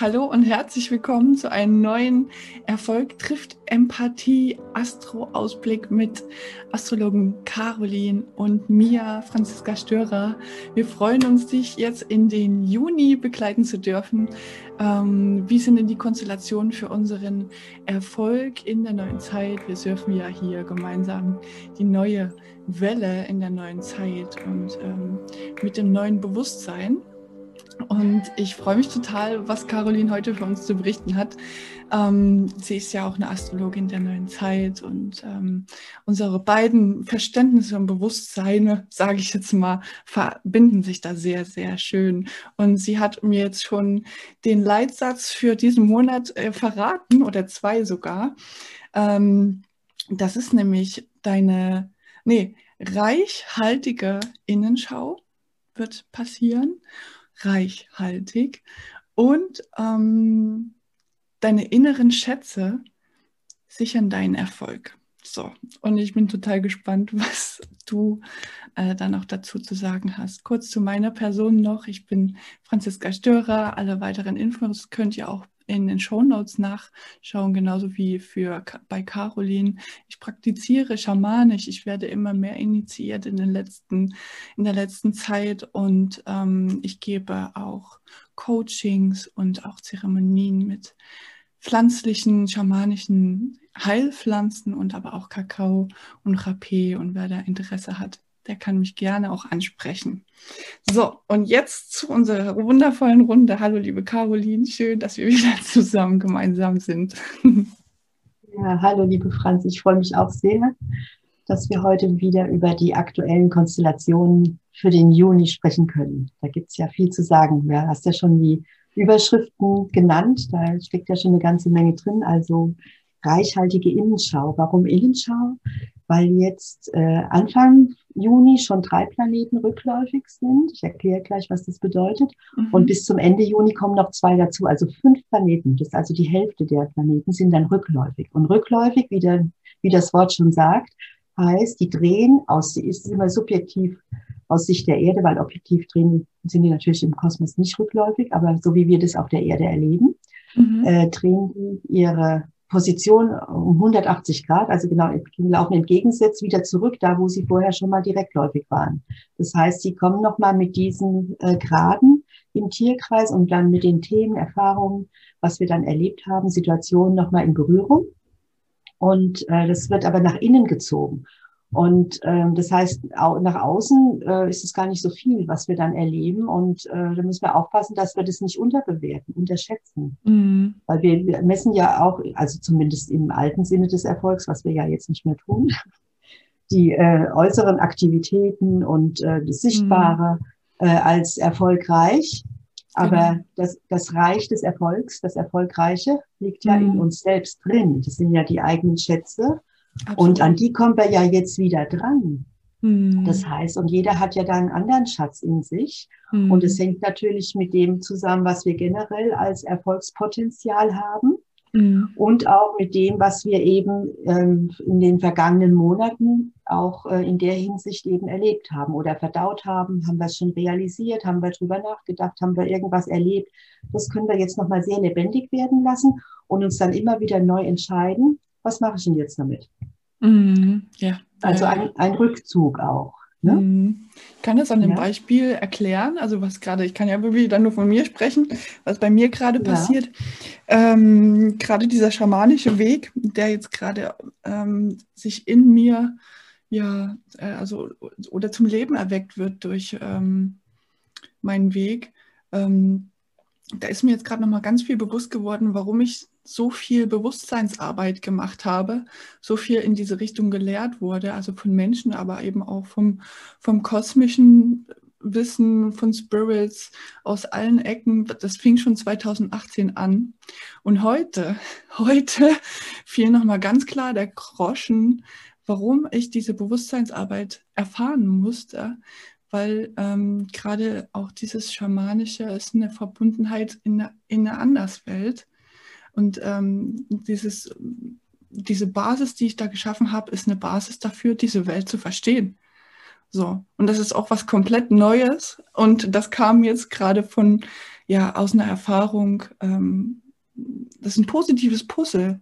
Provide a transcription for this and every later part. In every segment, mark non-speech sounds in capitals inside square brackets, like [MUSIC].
Hallo und herzlich willkommen zu einem neuen Erfolg trifft Empathie Astro-Ausblick mit Astrologen Caroline und Mia Franziska Störer. Wir freuen uns, dich jetzt in den Juni begleiten zu dürfen. Ähm, wie sind denn die Konstellationen für unseren Erfolg in der neuen Zeit? Wir surfen ja hier gemeinsam die neue Welle in der neuen Zeit und ähm, mit dem neuen Bewusstsein. Und ich freue mich total, was Caroline heute für uns zu berichten hat. Ähm, sie ist ja auch eine Astrologin der neuen Zeit und ähm, unsere beiden Verständnisse und Bewusstseine, sage ich jetzt mal, verbinden sich da sehr, sehr schön. Und sie hat mir jetzt schon den Leitsatz für diesen Monat äh, verraten oder zwei sogar. Ähm, das ist nämlich deine, nee, reichhaltige Innenschau wird passieren reichhaltig und ähm, deine inneren Schätze sichern deinen Erfolg. So, und ich bin total gespannt, [LAUGHS] was du äh, dann auch dazu zu sagen hast. Kurz zu meiner Person noch. Ich bin Franziska Störer. Alle weiteren Infos könnt ihr auch in den Shownotes nachschauen, genauso wie für bei Caroline. Ich praktiziere schamanisch. Ich werde immer mehr initiiert in, den letzten, in der letzten Zeit und ähm, ich gebe auch Coachings und auch Zeremonien mit pflanzlichen, schamanischen Heilpflanzen und aber auch Kakao und Rapé und wer da Interesse hat, der kann mich gerne auch ansprechen. So, und jetzt zu unserer wundervollen Runde. Hallo, liebe Caroline, schön, dass wir wieder [LAUGHS] zusammen gemeinsam sind. Ja, hallo, liebe Franz, ich freue mich auch sehr, dass wir heute wieder über die aktuellen Konstellationen für den Juni sprechen können. Da gibt es ja viel zu sagen. Du hast ja schon die Überschriften genannt, da steckt ja schon eine ganze Menge drin. Also reichhaltige Innenschau. Warum Innenschau? Weil jetzt äh, Anfang Juni schon drei Planeten rückläufig sind. Ich erkläre gleich, was das bedeutet. Mhm. Und bis zum Ende Juni kommen noch zwei dazu, also fünf Planeten. Das ist also die Hälfte der Planeten sind dann rückläufig. Und rückläufig, wie, der, wie das Wort schon sagt, heißt, die drehen aus, ist immer subjektiv aus Sicht der Erde, weil objektiv drehen sind die natürlich im Kosmos nicht rückläufig, aber so wie wir das auf der Erde erleben, mhm. äh, drehen die ihre Position um 180 Grad, also genau, die laufen entgegengesetzt wieder zurück, da wo sie vorher schon mal direktläufig waren. Das heißt, sie kommen nochmal mit diesen äh, Graden im Tierkreis und dann mit den Themen, Erfahrungen, was wir dann erlebt haben, Situationen nochmal in Berührung. Und äh, das wird aber nach innen gezogen. Und ähm, das heißt, nach außen äh, ist es gar nicht so viel, was wir dann erleben. Und äh, da müssen wir aufpassen, dass wir das nicht unterbewerten, unterschätzen. Mhm. Weil wir, wir messen ja auch, also zumindest im alten Sinne des Erfolgs, was wir ja jetzt nicht mehr tun, [LAUGHS] die äh, äußeren Aktivitäten und äh, das Sichtbare mhm. äh, als erfolgreich. Aber genau. das, das Reich des Erfolgs, das Erfolgreiche, liegt ja mhm. in uns selbst drin. Das sind ja die eigenen Schätze Absolut. Und an die kommen wir ja jetzt wieder dran. Mhm. Das heißt, und jeder hat ja da einen anderen Schatz in sich. Mhm. Und es hängt natürlich mit dem zusammen, was wir generell als Erfolgspotenzial haben. Mhm. Und auch mit dem, was wir eben ähm, in den vergangenen Monaten auch äh, in der Hinsicht eben erlebt haben oder verdaut haben. Haben wir es schon realisiert? Haben wir drüber nachgedacht? Haben wir irgendwas erlebt? Das können wir jetzt nochmal sehr lebendig werden lassen und uns dann immer wieder neu entscheiden, was mache ich denn jetzt damit? Mhm, ja. Also ein, ein Rückzug auch. Ne? Mhm. Ich kann das an dem ja. Beispiel erklären, also was gerade, ich kann ja wieder nur von mir sprechen, was bei mir gerade ja. passiert. Ähm, gerade dieser schamanische Weg, der jetzt gerade ähm, sich in mir, ja, äh, also oder zum Leben erweckt wird durch ähm, meinen Weg. Ähm, da ist mir jetzt gerade noch mal ganz viel bewusst geworden, warum ich so viel Bewusstseinsarbeit gemacht habe, so viel in diese Richtung gelehrt wurde, also von Menschen, aber eben auch vom, vom kosmischen Wissen, von Spirits aus allen Ecken. Das fing schon 2018 an. Und heute, [LAUGHS] heute fiel nochmal ganz klar der Groschen, warum ich diese Bewusstseinsarbeit erfahren musste, weil ähm, gerade auch dieses Schamanische ist eine Verbundenheit in eine, in eine Anderswelt. Und ähm, dieses, diese Basis, die ich da geschaffen habe, ist eine Basis dafür, diese Welt zu verstehen. So. Und das ist auch was komplett Neues. Und das kam jetzt gerade von, ja aus einer Erfahrung, ähm, das ist ein positives Puzzle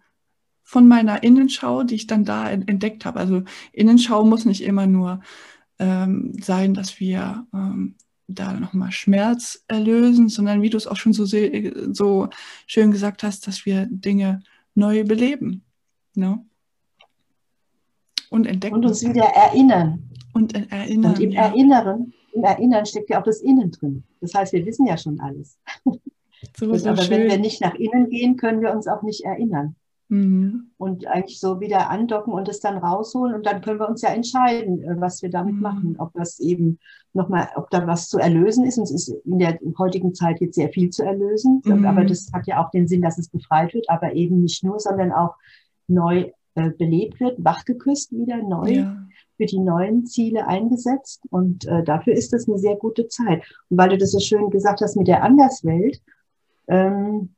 von meiner Innenschau, die ich dann da entdeckt habe. Also Innenschau muss nicht immer nur ähm, sein, dass wir ähm, da nochmal Schmerz erlösen, sondern wie du es auch schon so, so schön gesagt hast, dass wir Dinge neu beleben ne? und entdecken. Und uns wieder erinnern. Und erinnern. Und im ja. Erinnern, im Erinnern steckt ja auch das Innen drin. Das heißt, wir wissen ja schon alles. So [LAUGHS] aber schön. wenn wir nicht nach innen gehen, können wir uns auch nicht erinnern. Mhm. Und eigentlich so wieder andocken und es dann rausholen und dann können wir uns ja entscheiden, äh, was wir damit mhm. machen. Ob das eben nochmal, ob da was zu erlösen ist. Und es ist in der heutigen Zeit jetzt sehr viel zu erlösen. Mhm. Aber das hat ja auch den Sinn, dass es befreit wird, aber eben nicht nur, sondern auch neu äh, belebt wird, wachgeküsst wieder neu. Ja für die neuen Ziele eingesetzt und äh, dafür ist das eine sehr gute Zeit. Und weil du das so schön gesagt hast mit der Anderswelt, ähm,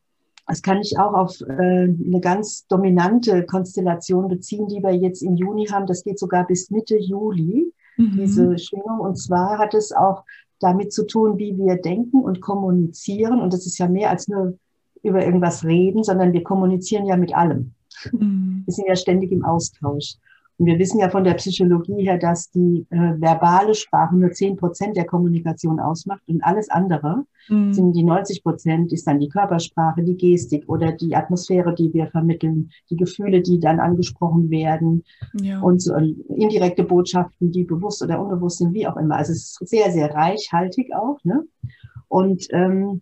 das kann ich auch auf äh, eine ganz dominante Konstellation beziehen, die wir jetzt im Juni haben. Das geht sogar bis Mitte Juli, mhm. diese Schwingung. Und zwar hat es auch damit zu tun, wie wir denken und kommunizieren. Und das ist ja mehr als nur über irgendwas reden, sondern wir kommunizieren ja mit allem. Mhm. Wir sind ja ständig im Austausch. Und wir wissen ja von der Psychologie her, dass die äh, verbale Sprache nur zehn Prozent der Kommunikation ausmacht und alles andere mhm. sind die 90 Prozent, ist dann die Körpersprache, die Gestik oder die Atmosphäre, die wir vermitteln, die Gefühle, die dann angesprochen werden ja. und so äh, indirekte Botschaften, die bewusst oder unbewusst sind, wie auch immer. Also es ist sehr, sehr reichhaltig auch. Ne? Und ähm,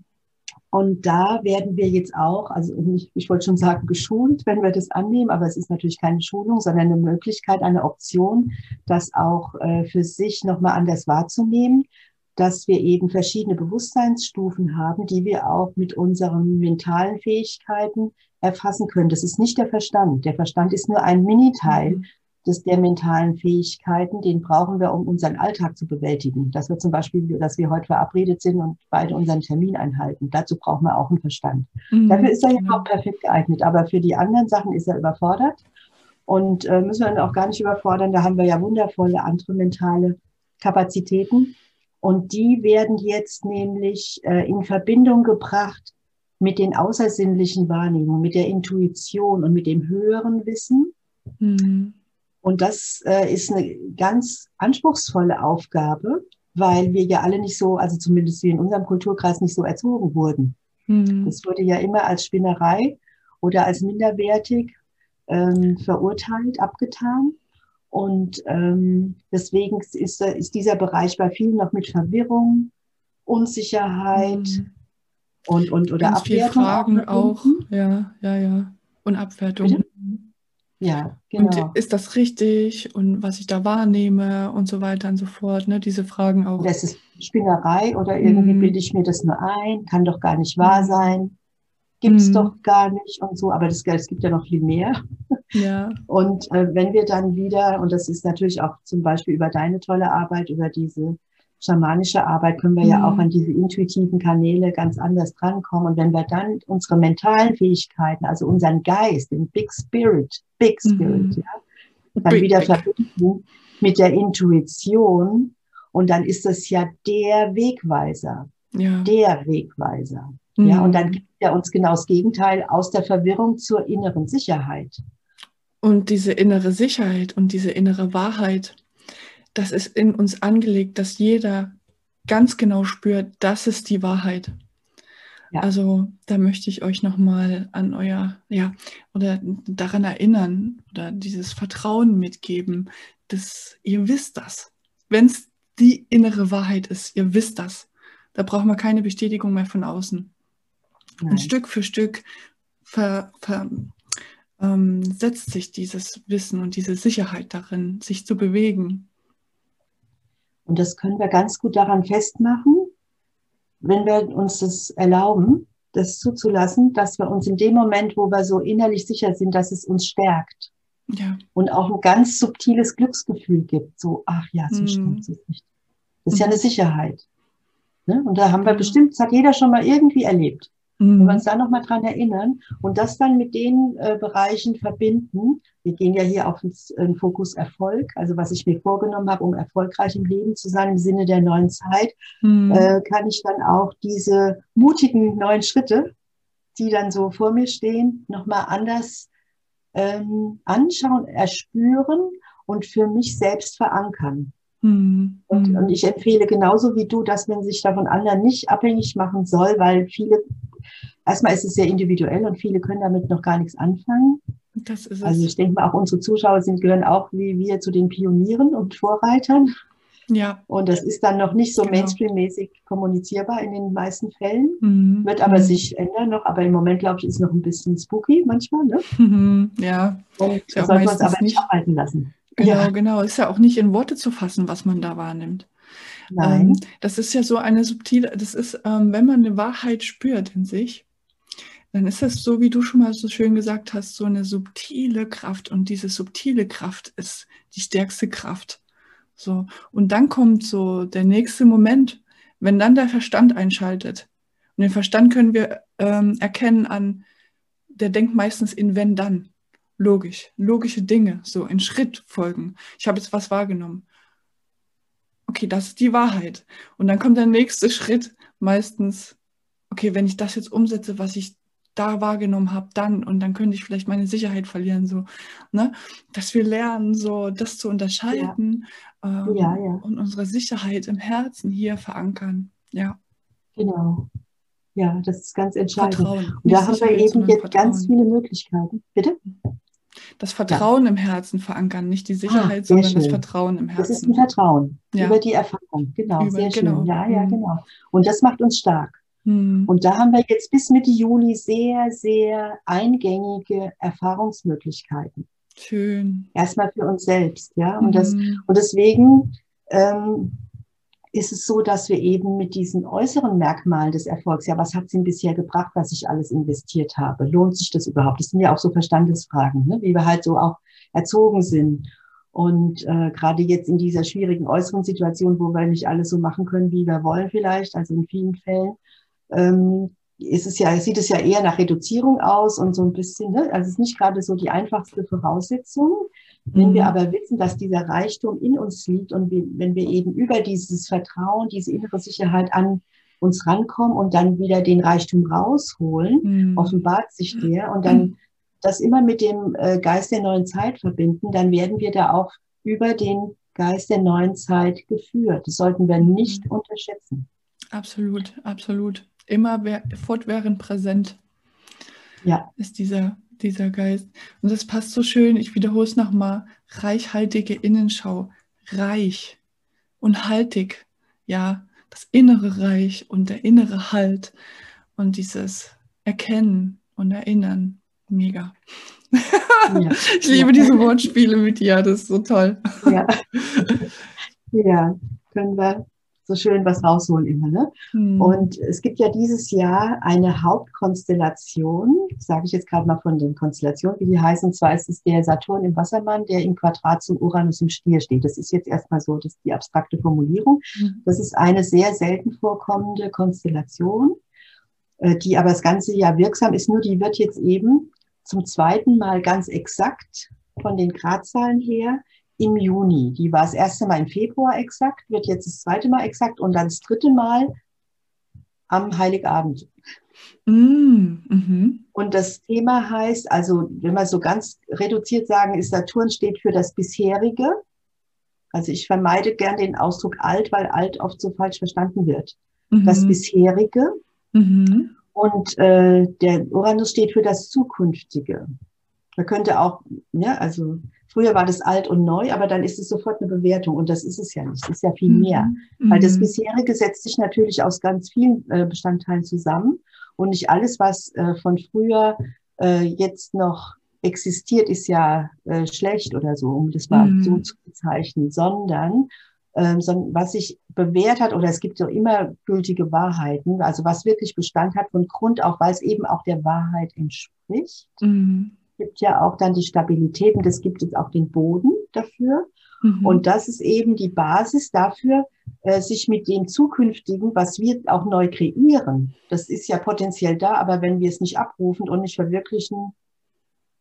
und da werden wir jetzt auch, also ich, ich wollte schon sagen, geschult, wenn wir das annehmen, aber es ist natürlich keine Schulung, sondern eine Möglichkeit, eine Option, das auch äh, für sich nochmal anders wahrzunehmen, dass wir eben verschiedene Bewusstseinsstufen haben, die wir auch mit unseren mentalen Fähigkeiten erfassen können. Das ist nicht der Verstand. Der Verstand ist nur ein Miniteil mhm des, der mentalen Fähigkeiten, den brauchen wir, um unseren Alltag zu bewältigen. Dass wir zum Beispiel, dass wir heute verabredet sind und beide unseren Termin einhalten. Dazu brauchen wir auch einen Verstand. Mhm. Dafür ist er ja auch perfekt geeignet. Aber für die anderen Sachen ist er überfordert. Und äh, müssen wir ihn auch gar nicht überfordern. Da haben wir ja wundervolle andere mentale Kapazitäten. Und die werden jetzt nämlich äh, in Verbindung gebracht mit den außersinnlichen Wahrnehmungen, mit der Intuition und mit dem höheren Wissen. Mhm. Und das äh, ist eine ganz anspruchsvolle Aufgabe, weil wir ja alle nicht so, also zumindest wir in unserem Kulturkreis nicht so erzogen wurden. Mhm. Das wurde ja immer als Spinnerei oder als minderwertig ähm, verurteilt, abgetan. Und ähm, deswegen ist, ist dieser Bereich bei vielen noch mit Verwirrung, Unsicherheit mhm. und, und oder Ganz Abwertung. Fragen auch, auch, ja, ja, ja. Und Abwertung. Bitte? Ja, genau. Und ist das richtig und was ich da wahrnehme und so weiter und so fort, ne? diese Fragen auch. Das ist Spinnerei oder irgendwie mm. bilde ich mir das nur ein, kann doch gar nicht wahr mhm. sein, gibt es mm. doch gar nicht und so, aber das, es gibt ja noch viel mehr. Ja. [LAUGHS] Und äh, wenn wir dann wieder, und das ist natürlich auch zum Beispiel über deine tolle Arbeit, über diese schamanische Arbeit können wir mhm. ja auch mhm. an diese intuitiven Kanäle ganz anders drankommen. Und wenn wir dann unsere mentalen Fähigkeiten, also unseren Geist, den Big Spirit, Big mhm. Spirit, mhm. ja, dann Big, wieder verbinden mit der Intuition. Und dann ist das ja der Wegweiser. Ja. Der Wegweiser. Mhm. Ja, und dann gibt er uns genau das Gegenteil aus der Verwirrung zur inneren Sicherheit. Und diese innere Sicherheit und diese innere Wahrheit, das ist in uns angelegt, dass jeder ganz genau spürt, das ist die Wahrheit. Ja. Also da möchte ich euch nochmal an euer, ja, oder daran erinnern oder dieses Vertrauen mitgeben, dass ihr wisst das. Wenn es die innere Wahrheit ist, ihr wisst das. Da braucht man keine Bestätigung mehr von außen. Nein. Und Stück für Stück ver, ver, ähm, setzt sich dieses Wissen und diese Sicherheit darin, sich zu bewegen. Und das können wir ganz gut daran festmachen, wenn wir uns das erlauben, das zuzulassen, dass wir uns in dem Moment, wo wir so innerlich sicher sind, dass es uns stärkt. Ja. Und auch ein ganz subtiles Glücksgefühl gibt. So, ach ja, so mhm. stimmt es nicht. Das ist mhm. ja eine Sicherheit. Ne? Und da haben wir bestimmt, das hat jeder schon mal irgendwie erlebt. Mhm. Wenn wir uns da nochmal dran erinnern und das dann mit den äh, Bereichen verbinden. Wir gehen ja hier auf den Fokus Erfolg, also was ich mir vorgenommen habe, um erfolgreich im Leben zu sein im Sinne der neuen Zeit, mhm. äh, kann ich dann auch diese mutigen neuen Schritte, die dann so vor mir stehen, nochmal anders ähm, anschauen, erspüren und für mich selbst verankern. Mhm. Und, und, ich empfehle genauso wie du, dass man sich da von anderen nicht abhängig machen soll, weil viele, erstmal ist es sehr individuell und viele können damit noch gar nichts anfangen. Das ist es. Also ich denke mal, auch unsere Zuschauer sind, gehören auch wie wir zu den Pionieren und Vorreitern. Ja. Und das ist dann noch nicht so genau. Mainstream-mäßig kommunizierbar in den meisten Fällen. Mhm. Wird aber mhm. sich ändern noch. Aber im Moment, glaube ich, ist noch ein bisschen spooky manchmal. Ne? Mhm. Ja. Und da sollten wir uns aber nicht abhalten lassen. Genau, ja. genau. Ist ja auch nicht in Worte zu fassen, was man da wahrnimmt. Nein. Ähm, das ist ja so eine subtile, das ist, ähm, wenn man eine Wahrheit spürt in sich, dann ist das so, wie du schon mal so schön gesagt hast, so eine subtile Kraft. Und diese subtile Kraft ist die stärkste Kraft. So. Und dann kommt so der nächste Moment, wenn dann der Verstand einschaltet. Und den Verstand können wir ähm, erkennen an, der denkt meistens in wenn dann. Logisch, logische Dinge, so in Schritt folgen. Ich habe jetzt was wahrgenommen. Okay, das ist die Wahrheit. Und dann kommt der nächste Schritt, meistens, okay, wenn ich das jetzt umsetze, was ich da wahrgenommen habe, dann und dann könnte ich vielleicht meine Sicherheit verlieren, so, ne? Dass wir lernen, so das zu unterscheiden ja. Ähm, ja, ja. und unsere Sicherheit im Herzen hier verankern. Ja. Genau. Ja, das ist ganz entscheidend. Vertrauen. Und da haben wir eben jetzt Vertrauen. ganz viele Möglichkeiten. Bitte? Das Vertrauen im Herzen verankern, nicht die ah, Sicherheit, ah, sondern schön. das Vertrauen im Herzen. Das ist ein Vertrauen über die Erfahrung. Genau, über, sehr genau. schön. Ja, ja, mhm. genau. Und das macht uns stark. Hm. Und da haben wir jetzt bis Mitte Juli sehr, sehr eingängige Erfahrungsmöglichkeiten. Schön. Erstmal für uns selbst, ja. Und, das, hm. und deswegen ähm, ist es so, dass wir eben mit diesen äußeren Merkmalen des Erfolgs, ja, was hat es ihm bisher gebracht, was ich alles investiert habe? Lohnt sich das überhaupt? Das sind ja auch so Verstandesfragen, ne? wie wir halt so auch erzogen sind. Und äh, gerade jetzt in dieser schwierigen äußeren Situation, wo wir nicht alles so machen können, wie wir wollen vielleicht, also in vielen Fällen, ähm, ist es ja, sieht es ja eher nach Reduzierung aus und so ein bisschen, ne? also es ist nicht gerade so die einfachste Voraussetzung. Wenn wir mhm. aber wissen, dass dieser Reichtum in uns liegt und wir, wenn wir eben über dieses Vertrauen, diese innere Sicherheit an uns rankommen und dann wieder den Reichtum rausholen, mhm. offenbart sich der und dann das immer mit dem äh, Geist der neuen Zeit verbinden, dann werden wir da auch über den Geist der neuen Zeit geführt. Das sollten wir nicht mhm. unterschätzen. Absolut, absolut immer fortwährend präsent. Ja. Ist dieser, dieser Geist. Und das passt so schön, ich wiederhole es nochmal, reichhaltige Innenschau, reich und haltig, ja, das innere Reich und der innere Halt und dieses Erkennen und Erinnern, mega. Ja. [LAUGHS] ich liebe ja. diese Wortspiele mit dir, das ist so toll. Ja, [LAUGHS] ja können wir so schön was rausholen immer. Ne? Mhm. Und es gibt ja dieses Jahr eine Hauptkonstellation, sage ich jetzt gerade mal von den Konstellationen, wie die heißen. Und zwar ist es der Saturn im Wassermann, der im Quadrat zum Uranus im Stier steht. Das ist jetzt erstmal so das ist die abstrakte Formulierung. Mhm. Das ist eine sehr selten vorkommende Konstellation, äh, die aber das ganze Jahr wirksam ist. Nur die wird jetzt eben zum zweiten Mal ganz exakt von den Gradzahlen her im Juni. Die war das erste Mal im Februar exakt, wird jetzt das zweite Mal exakt und dann das dritte Mal am Heiligabend. Mm, mhm. Und das Thema heißt, also wenn wir so ganz reduziert sagen, ist Saturn steht für das bisherige. Also ich vermeide gern den Ausdruck alt, weil alt oft so falsch verstanden wird. Mhm. Das bisherige. Mhm. Und äh, der Uranus steht für das zukünftige. Man könnte auch, ja, also Früher war das alt und neu, aber dann ist es sofort eine Bewertung und das ist es ja nicht. Es ist ja viel mhm. mehr. Mhm. Weil das bisherige setzt sich natürlich aus ganz vielen äh, Bestandteilen zusammen und nicht alles, was äh, von früher äh, jetzt noch existiert, ist ja schlecht oder so, um das mal mhm. so zu bezeichnen, sondern ähm, sondern was sich bewährt hat, oder es gibt so immer gültige Wahrheiten, also was wirklich Bestand hat von Grund auf, weil es eben auch der Wahrheit entspricht. Mhm gibt ja auch dann die Stabilität und es gibt jetzt auch den Boden dafür. Mhm. Und das ist eben die Basis dafür, äh, sich mit dem Zukünftigen, was wir auch neu kreieren, das ist ja potenziell da, aber wenn wir es nicht abrufen und nicht verwirklichen,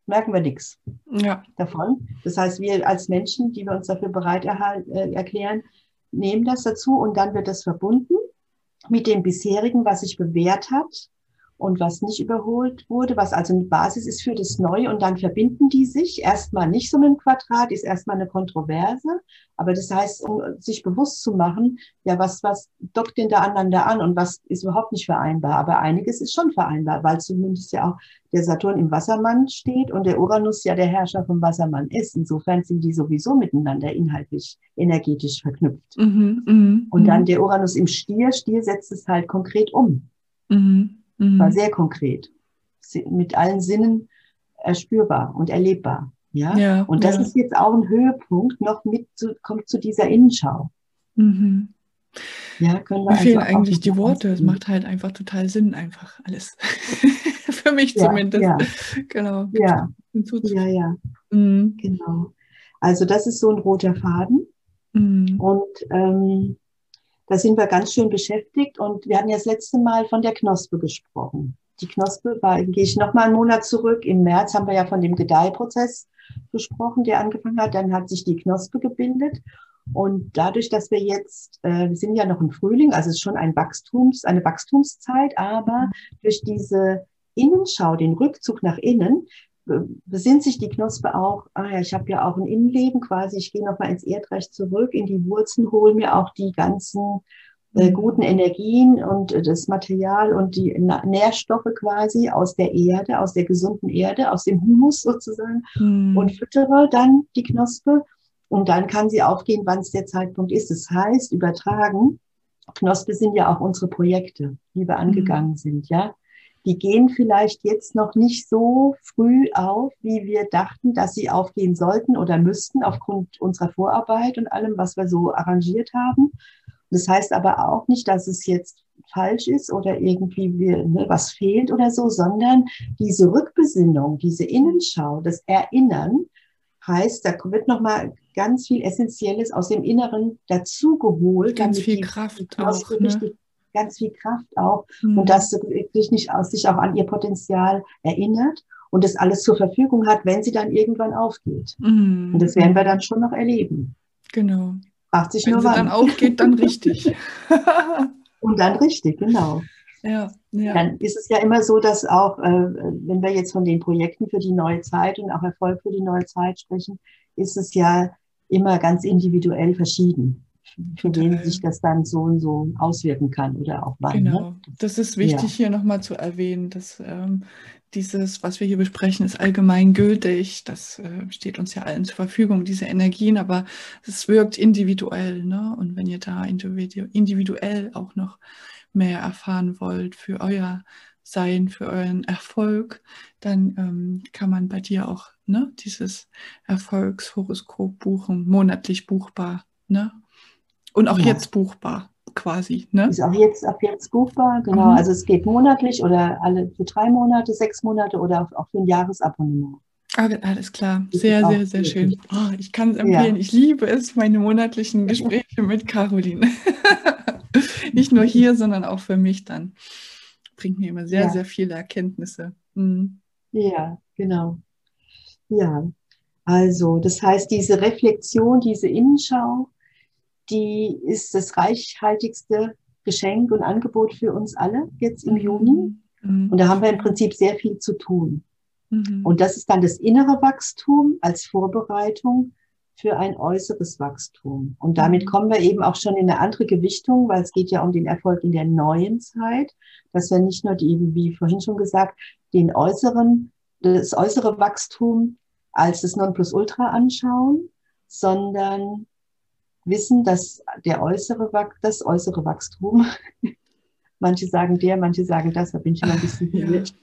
merken wir nichts ja. davon. Das heißt, wir als Menschen, die wir uns dafür bereit äh, erklären, nehmen das dazu und dann wird das verbunden mit dem bisherigen, was sich bewährt hat und was nicht überholt wurde, was also eine Basis ist für das Neue und dann verbinden die sich erstmal nicht so mit einem Quadrat, ist erstmal eine Kontroverse, aber das heißt, um sich bewusst zu machen, ja, was, was dockt denn da aneinander an und was ist überhaupt nicht vereinbar, aber einiges ist schon vereinbar, weil zumindest ja auch der Saturn im Wassermann steht und der Uranus ja der Herrscher vom Wassermann ist. Insofern sind die sowieso miteinander inhaltlich, energetisch verknüpft. Mhm, mh, und dann mhm. der Uranus im Stier, Stier setzt es halt konkret um. Mhm. Mhm. War sehr konkret. Mit allen Sinnen erspürbar und erlebbar. Ja. ja und das ja. ist jetzt auch ein Höhepunkt, noch mit zu, kommt zu dieser Innenschau. Mhm. Ja, können wir Mir fehlen eigentlich die Worte. Es macht halt einfach total Sinn, einfach alles. [LAUGHS] Für mich ja, zumindest. Ja. Genau. Ja. Ja, ja. Mhm. Genau. Also das ist so ein roter Faden. Mhm. Und ähm, da sind wir ganz schön beschäftigt und wir hatten ja das letzte Mal von der Knospe gesprochen. Die Knospe war, gehe ich nochmal einen Monat zurück. Im März haben wir ja von dem Gedeihprozess gesprochen, der angefangen hat. Dann hat sich die Knospe gebildet. Und dadurch, dass wir jetzt, äh, wir sind ja noch im Frühling, also es ist schon ein Wachstums, eine Wachstumszeit, aber durch diese Innenschau, den Rückzug nach innen, besinnt sich die Knospe auch, ah ja, ich habe ja auch ein Innenleben quasi, ich gehe nochmal ins Erdreich zurück, in die Wurzeln, hole mir auch die ganzen äh, mhm. guten Energien und äh, das Material und die Nährstoffe quasi aus der Erde, aus der gesunden Erde, aus dem Humus sozusagen mhm. und füttere dann die Knospe und dann kann sie aufgehen, wann es der Zeitpunkt ist. Das heißt, übertragen, Knospe sind ja auch unsere Projekte, die wir mhm. angegangen mhm. sind, ja die gehen vielleicht jetzt noch nicht so früh auf, wie wir dachten, dass sie aufgehen sollten oder müssten aufgrund unserer Vorarbeit und allem, was wir so arrangiert haben. Das heißt aber auch nicht, dass es jetzt falsch ist oder irgendwie wir, ne, was fehlt oder so, sondern diese Rückbesinnung, diese Innenschau, das Erinnern, heißt, da wird nochmal ganz viel Essentielles aus dem Inneren dazugeholt. Ganz viel Kraft auch. Ne? Ganz viel Kraft auch mhm. und dass sie sich nicht aus sich auch an ihr Potenzial erinnert und das alles zur Verfügung hat, wenn sie dann irgendwann aufgeht. Mhm. Und das werden wir dann schon noch erleben. Genau. Fragt sich wenn nur sie wann. dann aufgeht, dann richtig. [LAUGHS] und dann richtig, genau. Ja, ja. Dann ist es ja immer so, dass auch, äh, wenn wir jetzt von den Projekten für die neue Zeit und auch Erfolg für die neue Zeit sprechen, ist es ja immer ganz individuell verschieden für wen sich das dann so und so auswirken kann oder auch wann. Ne? Genau, ne? das ist wichtig ja. hier nochmal zu erwähnen, dass ähm, dieses, was wir hier besprechen, ist allgemein gültig. Das äh, steht uns ja allen zur Verfügung, diese Energien, aber es wirkt individuell. Ne? Und wenn ihr da individuell auch noch mehr erfahren wollt für euer Sein, für euren Erfolg, dann ähm, kann man bei dir auch ne, dieses Erfolgshoroskop buchen, monatlich buchbar. Ne? Und auch ja. jetzt buchbar quasi. Ne? Ist auch jetzt ab jetzt buchbar, genau. Mhm. Also es geht monatlich oder alle für drei Monate, sechs Monate oder auch für ein Jahresabonnement. Ah, alles klar. Sehr, sehr, sehr schön. Oh, ich kann es empfehlen. Ja. Ich liebe es, meine monatlichen [LAUGHS] Gespräche mit Caroline. [LAUGHS] Nicht nur hier, sondern auch für mich dann. Bringt mir immer sehr, ja. sehr viele Erkenntnisse. Mhm. Ja, genau. Ja, also das heißt, diese Reflexion, diese Innenschau, die ist das reichhaltigste Geschenk und Angebot für uns alle jetzt im Juni. Mhm. Und da haben wir im Prinzip sehr viel zu tun. Mhm. Und das ist dann das innere Wachstum als Vorbereitung für ein äußeres Wachstum. Und damit mhm. kommen wir eben auch schon in eine andere Gewichtung, weil es geht ja um den Erfolg in der neuen Zeit, dass wir nicht nur die, wie vorhin schon gesagt, den äußeren, das äußere Wachstum als das Nonplusultra anschauen, sondern wissen, dass der äußere, das äußere Wachstum, [LAUGHS] manche sagen der, manche sagen das, da bin ich immer ein bisschen [LAUGHS] verwirrt.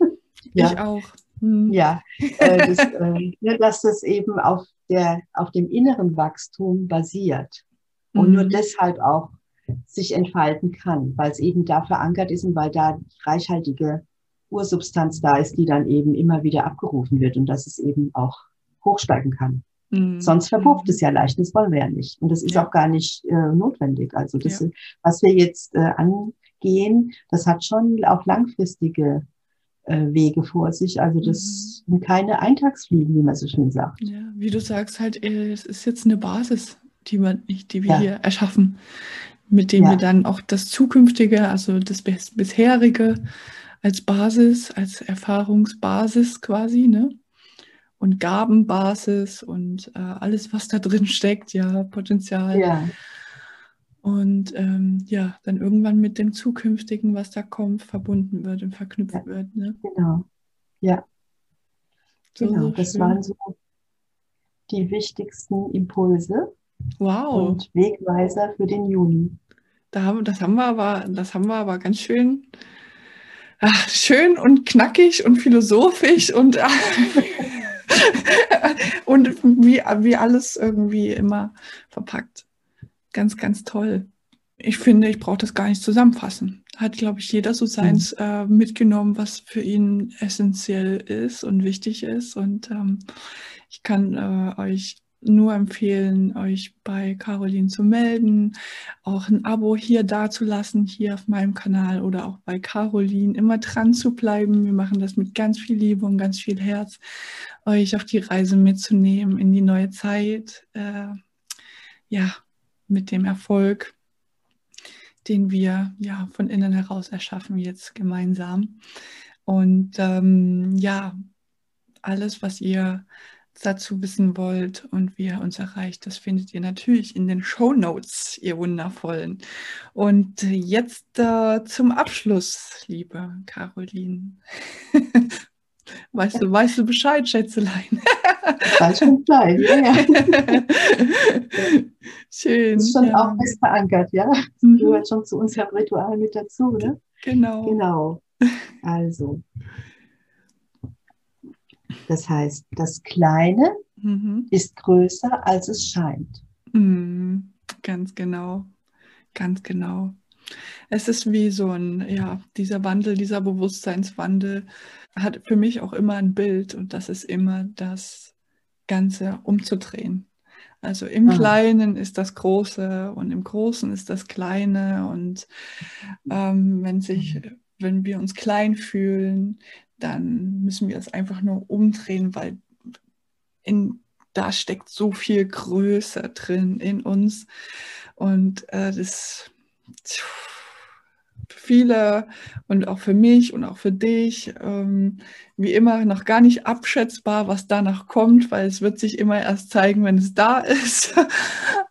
Ja. Ich auch. Hm. Ja, äh, das, äh, ja, dass das eben auf, der, auf dem inneren Wachstum basiert und mhm. nur deshalb auch sich entfalten kann, weil es eben da verankert ist und weil da reichhaltige Ursubstanz da ist, die dann eben immer wieder abgerufen wird und dass es eben auch hochsteigen kann. Mhm. Sonst verpufft es ja leicht, das wollen wir ja nicht. Und das ist ja. auch gar nicht äh, notwendig. Also das, ja. was wir jetzt äh, angehen, das hat schon auch langfristige äh, Wege vor sich. Also das mhm. sind keine Eintagsfliegen, wie man so schön sagt. Ja, wie du sagst, halt, äh, es ist jetzt eine Basis, die, man, die wir ja. hier erschaffen, mit dem wir dann auch das Zukünftige, also das bisherige als Basis, als Erfahrungsbasis quasi, ne? Und Gabenbasis und äh, alles, was da drin steckt, ja, Potenzial. Ja. Und ähm, ja, dann irgendwann mit dem Zukünftigen, was da kommt, verbunden wird und verknüpft ja, wird. Ne? Genau. Ja. So, genau, so das schön. waren so die wichtigsten Impulse wow. und Wegweiser für den Juni. Da, das haben wir aber, das haben wir aber ganz schön ach, schön und knackig und philosophisch und, [LAUGHS] [LAUGHS] [LAUGHS] und wie, wie alles irgendwie immer verpackt. Ganz, ganz toll. Ich finde, ich brauche das gar nicht zusammenfassen. Hat, glaube ich, jeder so seins mhm. äh, mitgenommen, was für ihn essentiell ist und wichtig ist. Und ähm, ich kann äh, euch nur empfehlen, euch bei Caroline zu melden, auch ein Abo hier dazulassen, hier auf meinem Kanal oder auch bei Caroline, immer dran zu bleiben. Wir machen das mit ganz viel Liebe und ganz viel Herz, euch auf die Reise mitzunehmen in die neue Zeit. Äh, ja, mit dem Erfolg, den wir ja von innen heraus erschaffen, jetzt gemeinsam. Und ähm, ja, alles, was ihr dazu wissen wollt und wie ihr uns erreicht, das findet ihr natürlich in den Show Notes, ihr Wundervollen. Und jetzt äh, zum Abschluss, liebe Caroline. [LAUGHS] weißt du, weißt du Bescheid, Schätzelein? Weiß schon Bescheid, ja, ja. [LAUGHS] Schön. Ist schon ja. auch fest verankert, ja. Mhm. Gehört schon zu unserem Ritual mit dazu, ne? Genau. Genau. Also, das heißt, das Kleine mhm. ist größer, als es scheint. Mhm. Ganz genau, ganz genau. Es ist wie so ein, ja, dieser Wandel, dieser Bewusstseinswandel hat für mich auch immer ein Bild und das ist immer das Ganze umzudrehen. Also im Aha. Kleinen ist das Große und im Großen ist das Kleine und ähm, wenn sich, wenn wir uns klein fühlen, dann müssen wir es einfach nur umdrehen, weil in, da steckt so viel Größe drin in uns. Und äh, das für viele und auch für mich und auch für dich, ähm, wie immer, noch gar nicht abschätzbar, was danach kommt, weil es wird sich immer erst zeigen, wenn es da [LAUGHS] ist.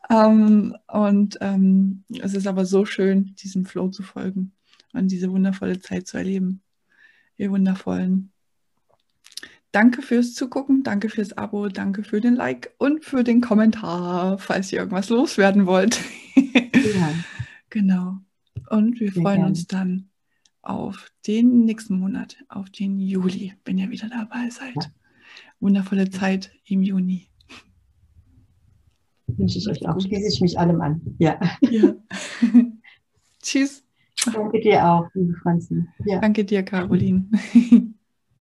ähm, und ähm, es ist aber so schön, diesem Flow zu folgen und diese wundervolle Zeit zu erleben ihr Wundervollen. Danke fürs Zugucken, danke fürs Abo, danke für den Like und für den Kommentar, falls ihr irgendwas loswerden wollt. Ja. [LAUGHS] genau. Und wir Sehr freuen gern. uns dann auf den nächsten Monat, auf den Juli, wenn ihr wieder dabei seid. Ja. Wundervolle Zeit im Juni. Wünsche ich euch auch. Schließe ich mich allem an. Ja. ja. [LAUGHS] [LAUGHS] Tschüss. Danke dir auch, liebe Franzi. Ja. Danke dir, Caroline. [LAUGHS]